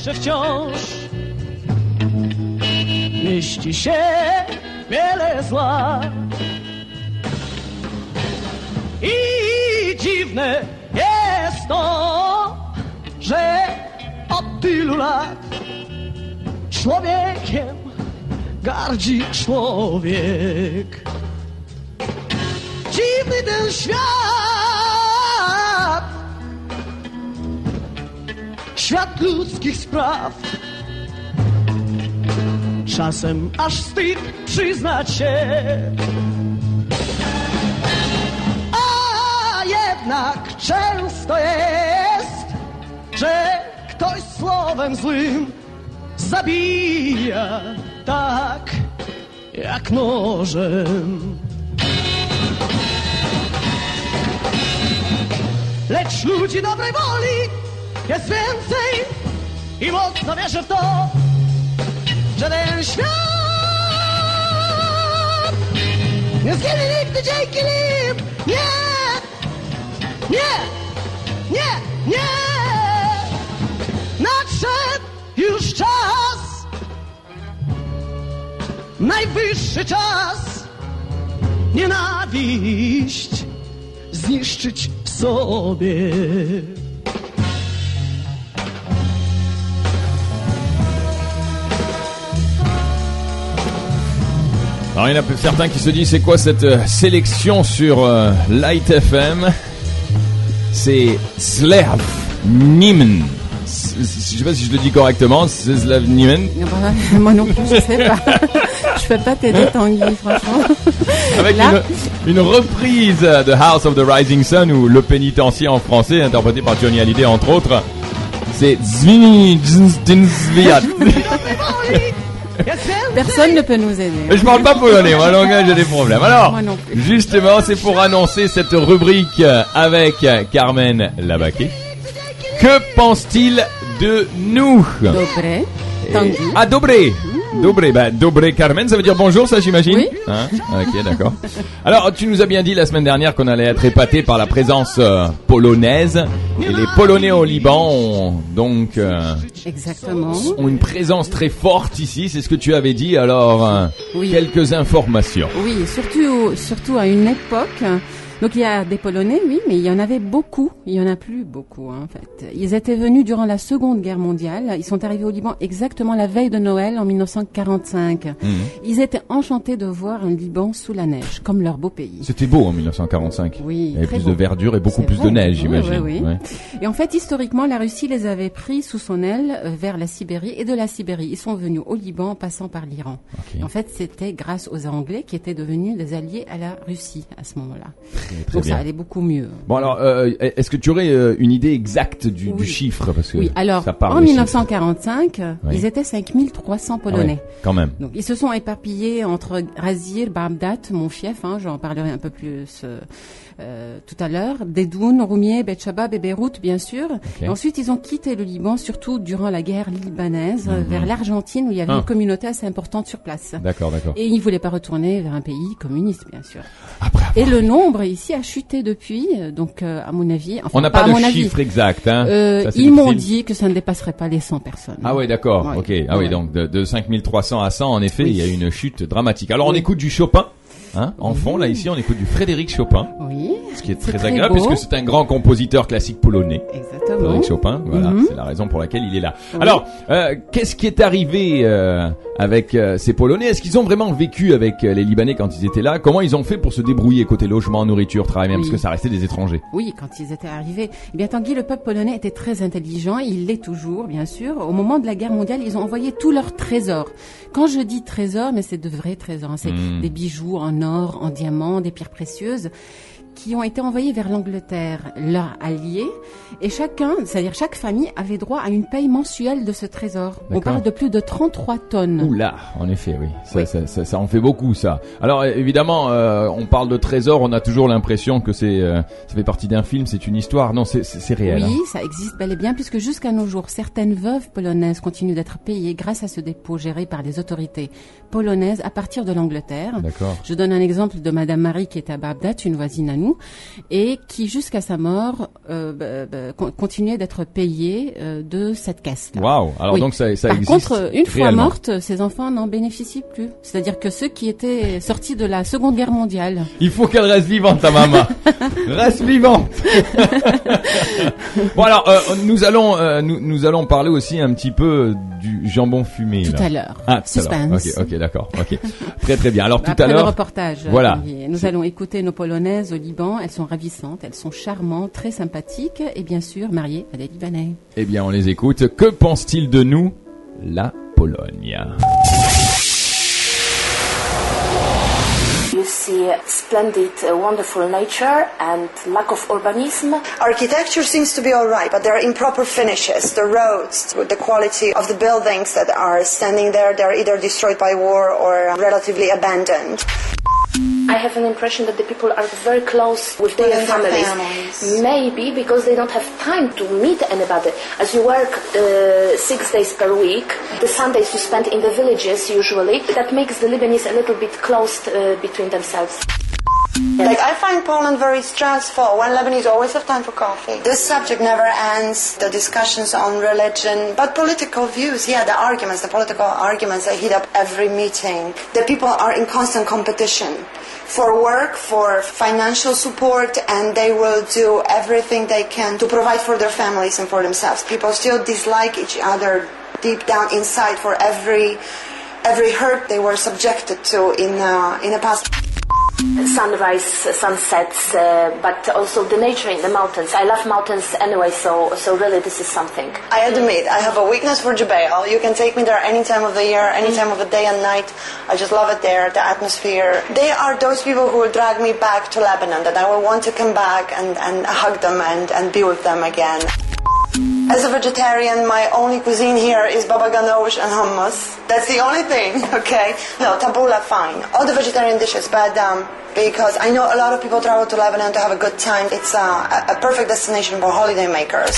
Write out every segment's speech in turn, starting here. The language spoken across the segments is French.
jeszcze wciąż mieści się wiele zła. I dziwne jest to, że od tylu lat człowiekiem gardzi człowiek. Dziwny ten świat, świat ludzkich spraw. Czasem aż wstyd przyznać się. A jednak często jest, że ktoś słowem złym zabija tak jak nożem. Lecz ludzi dobrej woli jest więcej i mocno wierzę w to, że ten świat nie zginie nigdy dzięki nim. Nie, nie, nie, nie. Nadszedł już czas, najwyższy czas nienawiść zniszczyć w sobie. Alors il y en a certains qui se disent c'est quoi cette euh, sélection sur euh, Light FM C'est Slav Niemen. Je sais pas si je le dis correctement, c'est Slav Niemen. Ah bah, Moi non plus, je sais pas. je peux pas t'aider, Tanguy, franchement. Avec Là- une, une reprise de House of the Rising Sun ou Le Pénitencier en français, interprété par Johnny Hallyday entre autres. C'est Zvini Dzviat. Personne ne peut nous aider. Je parle pas polonais, moi, langage, j'ai des problèmes. Alors, Moi non plus. justement, c'est pour annoncer cette rubrique avec Carmen Labaquet. Que pense-t-il de nous? Dobre, Tanguy. Ah, Dobré Dobré, bah, Dobré Carmen, ça veut dire bonjour, ça j'imagine Oui. Hein ok, d'accord. Alors, tu nous as bien dit la semaine dernière qu'on allait être épaté par la présence euh, polonaise. Et les Polonais au Liban ont donc euh, Exactement. ont une présence très forte ici, c'est ce que tu avais dit. Alors, euh, Oui. quelques informations. Oui, surtout, surtout à une époque. Donc il y a des Polonais, oui, mais il y en avait beaucoup. Il y en a plus beaucoup, hein, en fait. Ils étaient venus durant la Seconde Guerre mondiale. Ils sont arrivés au Liban exactement la veille de Noël en 1945. Mhm. Ils étaient enchantés de voir un Liban sous la neige, comme leur beau pays. C'était beau en 1945. Oui, Il y avait plus beau. de verdure et beaucoup plus de neige, j'imagine. oui, oui. Ouais. Et en fait, historiquement, la Russie les avait pris sous son aile euh, vers la Sibérie et de la Sibérie, ils sont venus au Liban en passant par l'Iran. Ok. Et En fait, c'était grâce aux Anglais qui étaient devenus des alliés à la Russie à ce moment-là. Très, Donc bien. ça allait beaucoup mieux. Bon alors, euh, est-ce que tu aurais euh, une idée exacte du, chiffre? Parce que Oui, alors ça parle en de 1945, Oui. ils étaient 5300 chiffres. Ah Polonais. ouais, quand même. Donc ils se sont éparpillés entre Razir, Bagdad, mon fief, hein, j'en parlerai un peu plus euh, tout à l'heure, Dedoun, Roumier, Betchabab et Beyrouth bien sûr. Et ensuite ils ont quitté le Liban, surtout durant la guerre libanaise, vers l'Argentine où il y avait Mhm. Ah. une communauté assez importante sur place. D'accord, d'accord. Et ils ne voulaient pas retourner vers un pays communiste bien sûr. Après, Et le nombre ici a chuté depuis, euh, donc euh, à mon avis, enfin on n'a pas, pas, à de avis. chiffre exact. Hein. Euh, Ça, ils m'ont dit que ça ne dépasserait pas les 100 personnes. Ah ouais, d'accord. Ouais. Ok. Ah oui, donc de, de 5300 à 100, en effet, Oui. il y a une chute dramatique. Alors on écoute du Chopin. Hein, en fond, là ici, on écoute du Frédéric Chopin, Oui, ce qui est très très agréable beau. puisque c'est un grand compositeur classique polonais. exactement. Frédéric Chopin, voilà, Mhm. c'est la raison pour laquelle il est là. Oui. Alors, euh, qu'est-ce qui est arrivé euh, avec euh, ces Polonais? Est-ce qu'ils ont vraiment vécu avec euh, les Libanais quand ils étaient là? Comment ils ont fait pour se débrouiller côté logement, nourriture, travail, même Oui. parce que ça restait des étrangers? Oui, quand ils étaient arrivés. Eh bien, Tanguy, le peuple polonais était très intelligent, il l'est toujours, bien sûr. Au moment de la guerre mondiale, ils ont envoyé tous leurs trésors. Quand je dis trésors, mais c'est de vrais trésors. hein. C'est Mm. des bijoux en or, en diamant, des pierres précieuses qui ont été envoyés vers l'Angleterre, leur allié, et chacun, c'est-à-dire chaque famille, avait droit à une paye mensuelle de ce trésor. On parle de plus de 33 tonnes. Oula, en effet, oui. Ça, Oui. Ça, ça, ça en fait beaucoup, ça. Alors, évidemment, euh, on parle de trésor, on a toujours l'impression que c'est, euh, ça fait partie d'un film, c'est une histoire. Non, c'est, réel. Oui, hein. ça existe bel et bien, puisque jusqu'à nos jours, certaines veuves polonaises continuent d'être payées grâce à ce dépôt géré par les autorités polonaises à partir de l'Angleterre. D'accord. Je donne un exemple de Madame Marie qui est à Bagdad, une voisine à nous, et qui jusqu'à sa mort euh, bah, bah, continuait d'être payée euh, de cette caisse. Waouh Alors donc ça, ça Par existe. contre, une fois réellement. morte, ses enfants n'en bénéficient plus. C'est-à-dire que ceux qui étaient sortis de la Seconde Guerre mondiale. Il faut qu'elle reste vivante, ta maman. reste vivante. bon alors, euh, nous allons nous, nous allons parler aussi un petit peu du jambon fumé. Tout là. à l'heure. Ah, tout à l'heure. Suspense. Ok, d'accord. Ok, très très bien. Alors tout Après à l'heure. reportage, Voilà. Olivier, nous allons écouter nos polonaises au Liban. Elles sont ravissantes, elles sont charmantes, très sympathiques et bien sûr mariées à des Libanais. Eh bien, on les écoute. Que pense-t-il de nous, la Pologne? You see splendid, uh, wonderful nature and lack of urbanism. Architecture seems to be all right, but there are improper finishes. The roads, the quality of the buildings that are standing there, they're either destroyed by war or relatively abandoned. I have an impression that the people are very close with their With families. families. Maybe because they don't have time to meet anybody. As you work uh, six days per week, the Sundays you spend in the villages usually, that makes the Lebanese a little bit closed uh, between themselves. Like, I find Poland very stressful when Lebanese always have time for coffee. This subject never ends, the discussions on religion, but political views, yeah, the arguments, the political arguments, they heat up every meeting. The people are in constant competition for work, for financial support, and they will do everything they can to provide for their families and for themselves. People still dislike each other deep down inside for every every hurt they were subjected to in uh, in the past. Sunrise, sunsets, uh, but also the nature in the mountains. I love mountains anyway, so so really this is something. I admit, I have a weakness for Jubail. You can take me there any time of the year, any time of the day and night. I just love it there, the atmosphere. They are those people who will drag me back to Lebanon, that I will want to come back and, and hug them and, and be with them again. As a vegetarian, my only cuisine here is baba ganoush and hummus. That's the only thing, okay? No, tabbouleh, fine. All the vegetarian dishes, but um, because I know a lot of people travel to Lebanon to have a good time. It's uh, a, a perfect destination for holiday makers.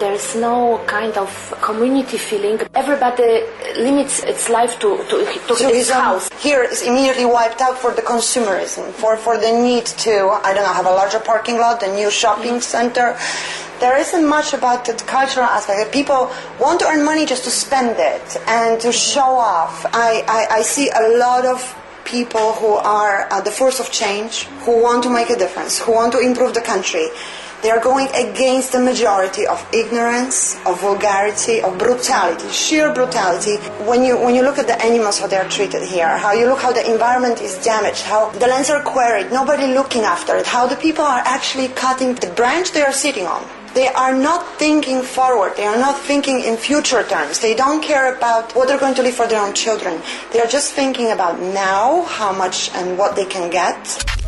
There is no kind of community feeling. Everybody limits its life to, to, to his house. here is immediately wiped out for the consumerism, for, for the need to, I don't know, have a larger parking lot, a new shopping center. There isn't much about the cultural aspect. People want to earn money just to spend it and to show off. I, I, I see a lot of people who are at the force of change, who want to make a difference, who want to improve the country. They are going against the majority of ignorance, of vulgarity, of brutality, sheer brutality. When you when you look at the animals how they are treated here, how you look how the environment is damaged, how the lands are quarried, nobody looking after it, how the people are actually cutting the branch they are sitting on. They are not thinking forward. They are not thinking in future terms. They don't care about what they're going to leave for their own children. They are just thinking about now, how much and what they can get.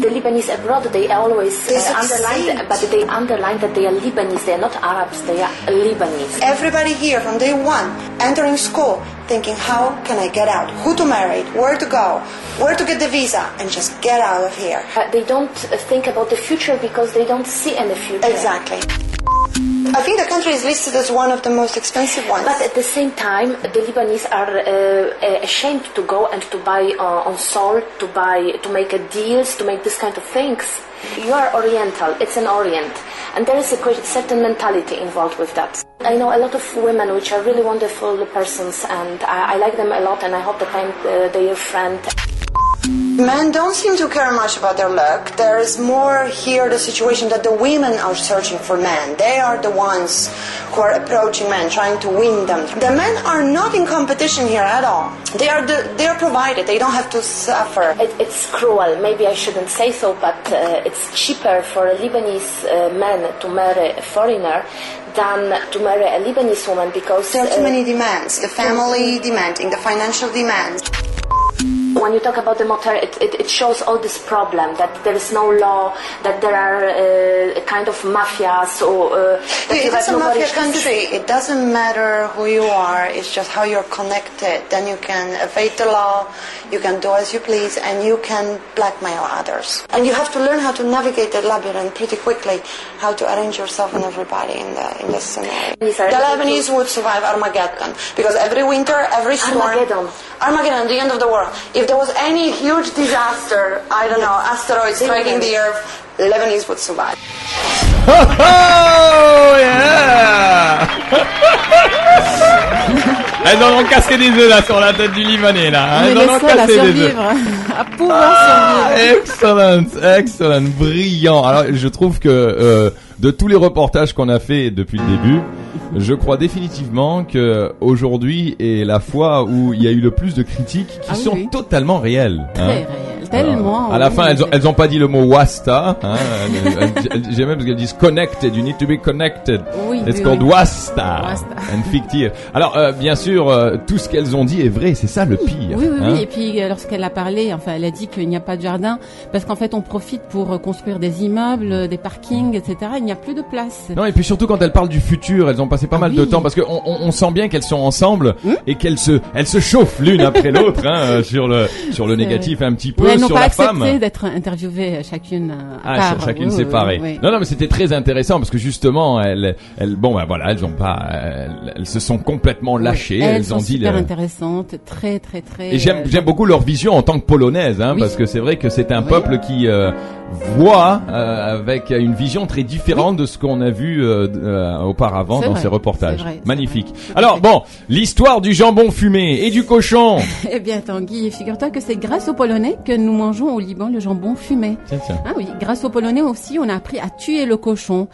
The Lebanese abroad, they always uh, underline, that- but they underline that they are Lebanese. They are not Arabs. They are Lebanese. Everybody here from day one entering school thinking, how can I get out? Who to marry? Where to go? Where to get the visa? And just get out of here. Uh, they don't think about the future because they don't see any future. Exactly. I think the country is listed as one of the most expensive ones. But at the same time, the Lebanese are uh, ashamed to go and to buy uh, on salt, to buy, to make uh, deals, to make this kind of things. You are Oriental. It's an Orient, and there is a certain mentality involved with that. I know a lot of women which are really wonderful persons, and I, I like them a lot, and I hope that I'm uh, their friend. Men don't seem to care much about their look. There is more here the situation that the women are searching for men. They are the ones who are approaching men, trying to win them. The men are not in competition here at all. They are the, they are provided. They don't have to suffer. It, it's cruel. Maybe I shouldn't say so, but uh, it's cheaper for a Lebanese uh, man to marry a foreigner than to marry a Lebanese woman because There are too uh, many demands. The family demanding, the financial demands. When you talk about the motor, it, it, it shows all this problem that there is no law, that there are uh, kind of mafias or uh, It a mafia country. It doesn't matter who you are. It's just how you're connected. Then you can evade the law. You can do as you please, and you can blackmail others. And you have to learn how to navigate the labyrinth pretty quickly. How to arrange yourself and everybody in the in the scenario. The Lebanese would survive Armageddon because every winter, every storm. Armageddon. Armageddon, the end of the world. If there was any huge disaster, I don't know, asteroid striking the Earth, Lebanese would survive. Oh yeah Elles en ont cassé des œufs là sur la tête du Libanais là. Elles les en ont seuls à cassé des œufs. à pouvoir Ah, survivre. excellent, excellent, brillant. Alors, je trouve que euh, de tous les reportages qu'on a fait depuis le début, je crois définitivement que aujourd'hui est la fois où il y a eu le plus de critiques qui Ah oui, sont oui. totalement réelles. Très hein. réel, tellement. Alors, à la oui, fin, elles ont, elles ont pas dit le mot wasta. Hein, J'aime même parce qu'elles disent connected. You need to be connected. Oui, It's oui, called wasta. Wasta. And fictive. Alors, euh, bien sûr, euh, tout ce qu'elles ont dit est vrai. C'est ça le pire. Oui, oui, hein. oui. Et puis, euh, lorsqu'elle a parlé, enfin, elle a dit qu'il n'y a pas de jardin parce qu'en fait, on profite pour euh, construire des immeubles, euh, des parkings, etc. Il n'y a plus de place. Non et puis surtout quand elles parlent du futur, elles ont passé pas Ah mal de temps parce qu'on on, on sent bien qu'elles sont ensemble Hmm et qu'elles se elles se chauffent l'une après l'autre hein, sur le sur le négatif un petit peu n'ont pas accepté d'être interviewées euh, chacune euh, à Ah, part. ch- chacune Oui, séparée. oui, oui. Non, non, mais c'était très intéressant parce que justement, elles, elles, bon, ben voilà, elles ont pas, elles, elles se sont complètement lâchées. Elles, Elles, sont ont dit. super intéressantes, très, très, très. Et j'aime, euh, j'aime beaucoup leur vision en tant que polonaise, hein, parce que c'est vrai que c'est un peuple qui euh, voit euh, avec une vision très différente de ce qu'on a vu euh, euh, auparavant dans vrai, ces reportages. vrai, Magnifique. vrai. Alors bon, l'histoire du jambon fumé et du cochon. Eh bien, Tanguy, figure-toi que c'est grâce aux Polonais que nous mangeons au Liban le jambon fumé. Ah oui, grâce aux Polonais aussi, on a appris à tuer le cochon.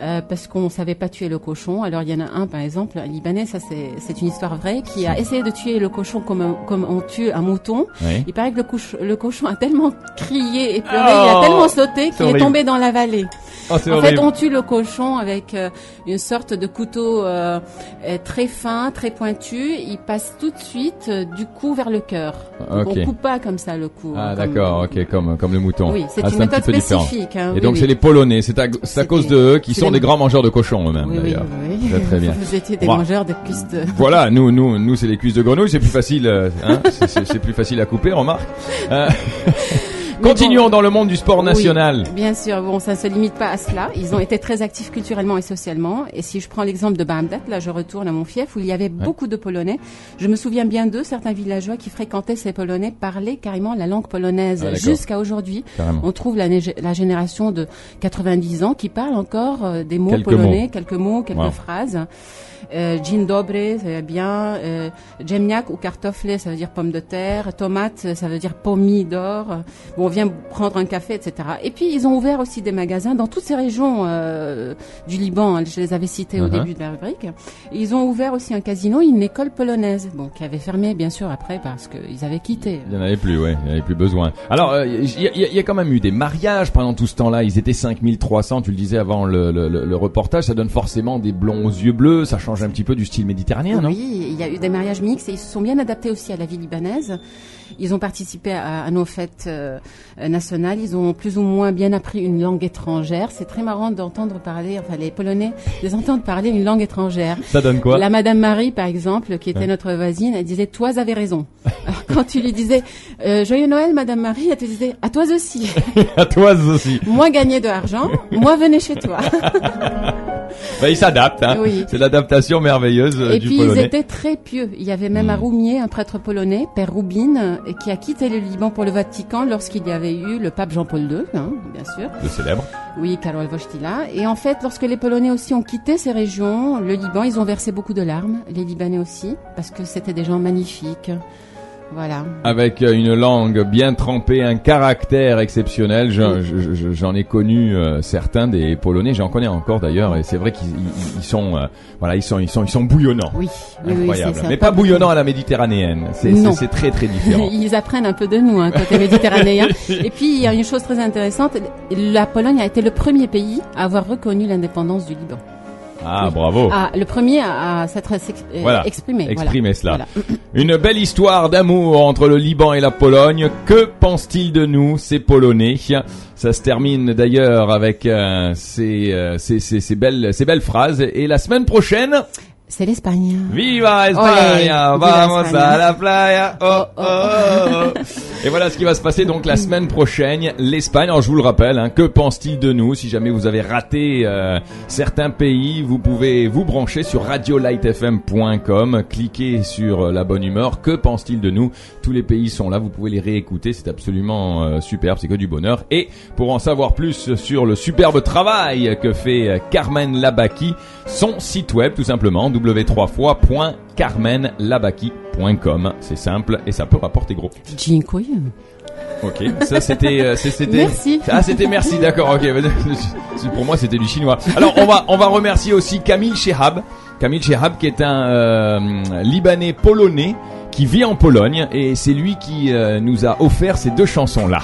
euh, parce qu'on savait pas tuer le cochon. Alors il y en a un, par exemple, un Libanais, ça c'est c'est une histoire vraie, qui a essayé de tuer le cochon comme un- comme on tue un mouton. Oui. Il paraît que le, couche- le cochon a tellement crié et pleuré, Oh, il a tellement sauté qu'il est tombé dans la vallée. Oh, En horrible. fait, on tue le cochon avec euh, une sorte de couteau euh, euh, très fin, très pointu. Il passe tout de suite euh, du cou vers le cœur. Donc, Ok. On coupe pas comme ça le cou. Ah hein, comme- d'accord, ok, comme comme le mouton. Oui, c'est Ah, une un méthode petit peu différent. spécifique. hein, Et oui, donc oui. c'est les Polonais, c'est à, c'est à cause de eux qui sont des grands mangeurs de cochons eux-mêmes Oui, d'ailleurs. oui. Très, très bien. Vous étiez des mangeurs de cuisses de... Voilà, nous, nous, nous, c'est les cuisses de grenouille, c'est plus facile, euh, hein, c'est plus facile à couper, remarque. Continuons bon. dans le monde du sport national. Oui, bien sûr, bon, ça ne se limite pas à cela. Ils ont été très actifs culturellement et socialement. Et si je prends l'exemple de Bamdat, là je retourne à mon fief où il y avait beaucoup de Polonais. Je me souviens bien d'eux, certains villageois qui fréquentaient ces Polonais parlaient carrément la langue polonaise. Ah. Jusqu'à aujourd'hui, on trouve la, génération de 90 ans qui parle encore euh, des mots Quelques polonais, mots. quelques mots, quelques Wow. phrases. Euh, Dzień dobry, ça veut dire bien. Euh, ou kartofle, ça veut dire pomme de terre. Tomate, ça veut dire pomidor. Bon, on vient prendre un café, etc. Et puis, ils ont ouvert aussi des magasins dans toutes ces régions euh, du Liban. hein, je les avais cités au Uh-huh. début de la rubrique. Ils ont ouvert aussi un casino, une école polonaise, bon, qui avait fermé, bien sûr, après, parce qu'ils avaient quitté. Il n'y en avait plus, ouais, il n'y en avait plus besoin. Alors, euh, il y, a- il y a- il y a quand même eu des mariages pendant tout ce temps-là. Ils étaient 5300, tu le disais avant le, le- le- le reportage. Ça donne forcément des blonds aux yeux bleus. Ça change un petit peu du style méditerranéen, non? Oui, il y a eu des mariages mixtes et ils se sont bien adaptés aussi à la vie libanaise. Ils ont participé à, à nos fêtes euh, euh, nationales. Ils ont plus ou moins bien appris une langue étrangère. C'est très marrant d'entendre parler, enfin les Polonais, les entendre parler une langue étrangère. Ça donne quoi La Madame Marie, par exemple, qui était Ouais. notre voisine, elle disait "Toi avez raison." Alors, quand tu lui disais euh, "Joyeux Noël, Madame Marie", elle te disait "À toi aussi." À toi aussi. moi gagner de l'argent, moi venez chez toi. Bah, ils s'adaptent, hein. Oui. C'est l'adaptation merveilleuse euh, Et du puis polonais. ils étaient très pieux. Il y avait même Mm. un Roumier, un prêtre polonais, Père Roubin, euh, qui a quitté le Liban pour le Vatican lorsqu'il y avait eu le pape Jean-Paul II, hein, bien sûr. Le célèbre. Oui, Karol Wojtyla. Et en fait, lorsque les Polonais aussi ont quitté ces régions, le Liban, ils ont versé beaucoup de larmes, les Libanais aussi, parce que c'était des gens magnifiques. Voilà. avec euh, une langue bien trempée, un caractère exceptionnel. Je- Oui. je- je- J'en ai connu euh, certains des Polonais, j'en connais encore d'ailleurs, et c'est vrai qu'ils ils- ils sont, euh, voilà, ils sont, ils sont, ils sont bouillonnants. Oui, Incroyable. Mais pas bouillonnants à la méditerranéenne. C'est très très différent. Ils apprennent un peu de nous, hein, côté méditerranéen. Et puis, il y a une chose très intéressante. La Pologne a été le premier pays à avoir reconnu l'indépendance du Liban. Ah Oui. bravo. Ah, le premier à, à s'être ex- euh, Voilà. exprimé. voilà. Exprimez cela. Voilà. Une belle histoire d'amour entre le Liban et la Pologne. Que pense-t-il de nous, ces Polonais? Ça se termine d'ailleurs avec euh, ces, euh, ces, ces, ces belles, ces belles phrases. Et la semaine prochaine, C'est l'Espagne. Viva España, vamos a la playa. Oh, oh, oh. Et voilà ce qui va se passer donc la semaine prochaine. L'Espagne, alors je vous le rappelle, hein, que pense-t-il de nous? Si jamais vous avez raté euh, certains pays, vous pouvez vous brancher sur radiolightfm.com, cliquer sur euh, la bonne humeur. Que pense-t-il de nous? Tous les pays sont là, vous pouvez les réécouter, c'est absolument euh, superbe, c'est que du bonheur. Et pour en savoir plus sur le superbe travail que fait Carmen Labaki, son site web tout simplement w3fois.carmenlabaki.com. C'est simple et ça peut rapporter gros. Ok, ça c'était euh, c'était Merci. ah c'était merci d'accord ok pour moi c'était du chinois alors on va on va remercier aussi Camille Chehab Camille Chehab qui est un euh, libanais polonais qui vit en Pologne et c'est lui qui euh, nous a offert ces deux chansons là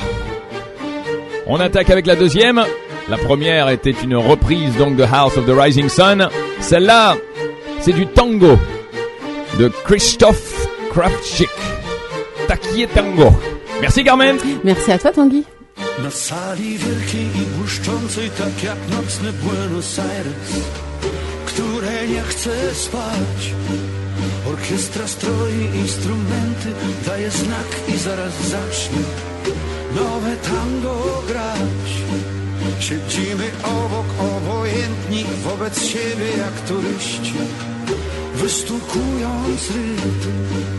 on attaque avec la deuxième la première était une reprise donc de House of the Rising Sun celle-là c'est du tango de Christoph Kravchik Takie Tango Merci Carmen. Merci à toi Tanguy. Na sali wielkiej i błyszczącej, tak jak nocny Buenos Aires, które nie chce spać. Orkiestra stroi instrumenty, daje znak i zaraz zacznie nowe tango grać. Siedzimy obok, obojętni wobec siebie jak turyści, wystukując rytm.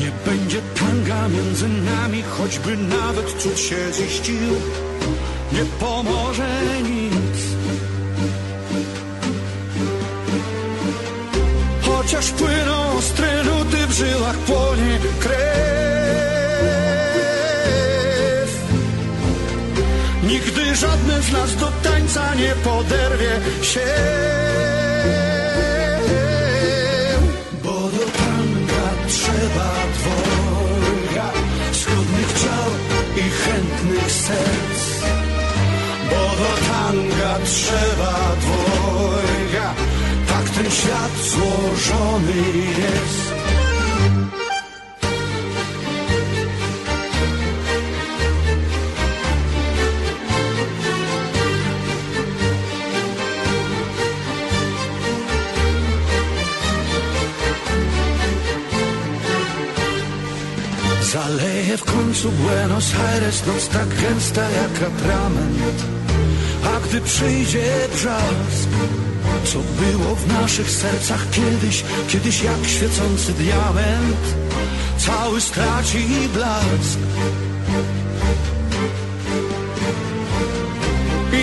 Nie będzie tanga między nami, choćby nawet cud się ziścił. Nie pomoże nic. Chociaż płyną ostre nuty w żyłach płonie krew. Żadne z nas do tańca nie poderwie się. Bo do tanga trzeba dwojga Skudnych ciał i chętnych serc Bo do tanga trzeba dwojga Tak ten świat złożony jest Zaleje w końcu Buenos Aires Noc tak gęsta jak atrament. A gdy przyjdzie brzask Co było w naszych sercach kiedyś Kiedyś jak świecący diament Cały straci blask.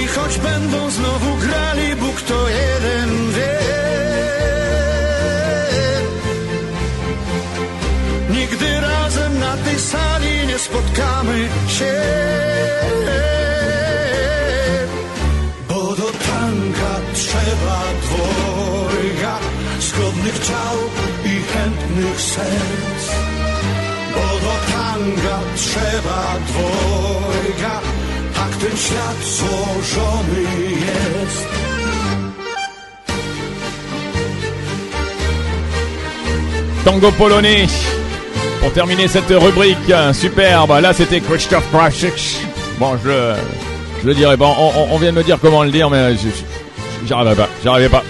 I choć będą znowu grali Bóg to jeden wie. Nigdy razem na tej sali nie spotkamy się. Bo do tanga trzeba dwojga Zgodnych ciał i chętnych serc. Bo do tanga trzeba dwojga Tak ten świat złożony jest. Tango polonais. Pour terminer cette rubrique superbe, là c'était Christoph Krasik. Bon, je, je le dirai pas. On, vient de me dire comment le dire, mais arriverai pas. J'y arriverai pas.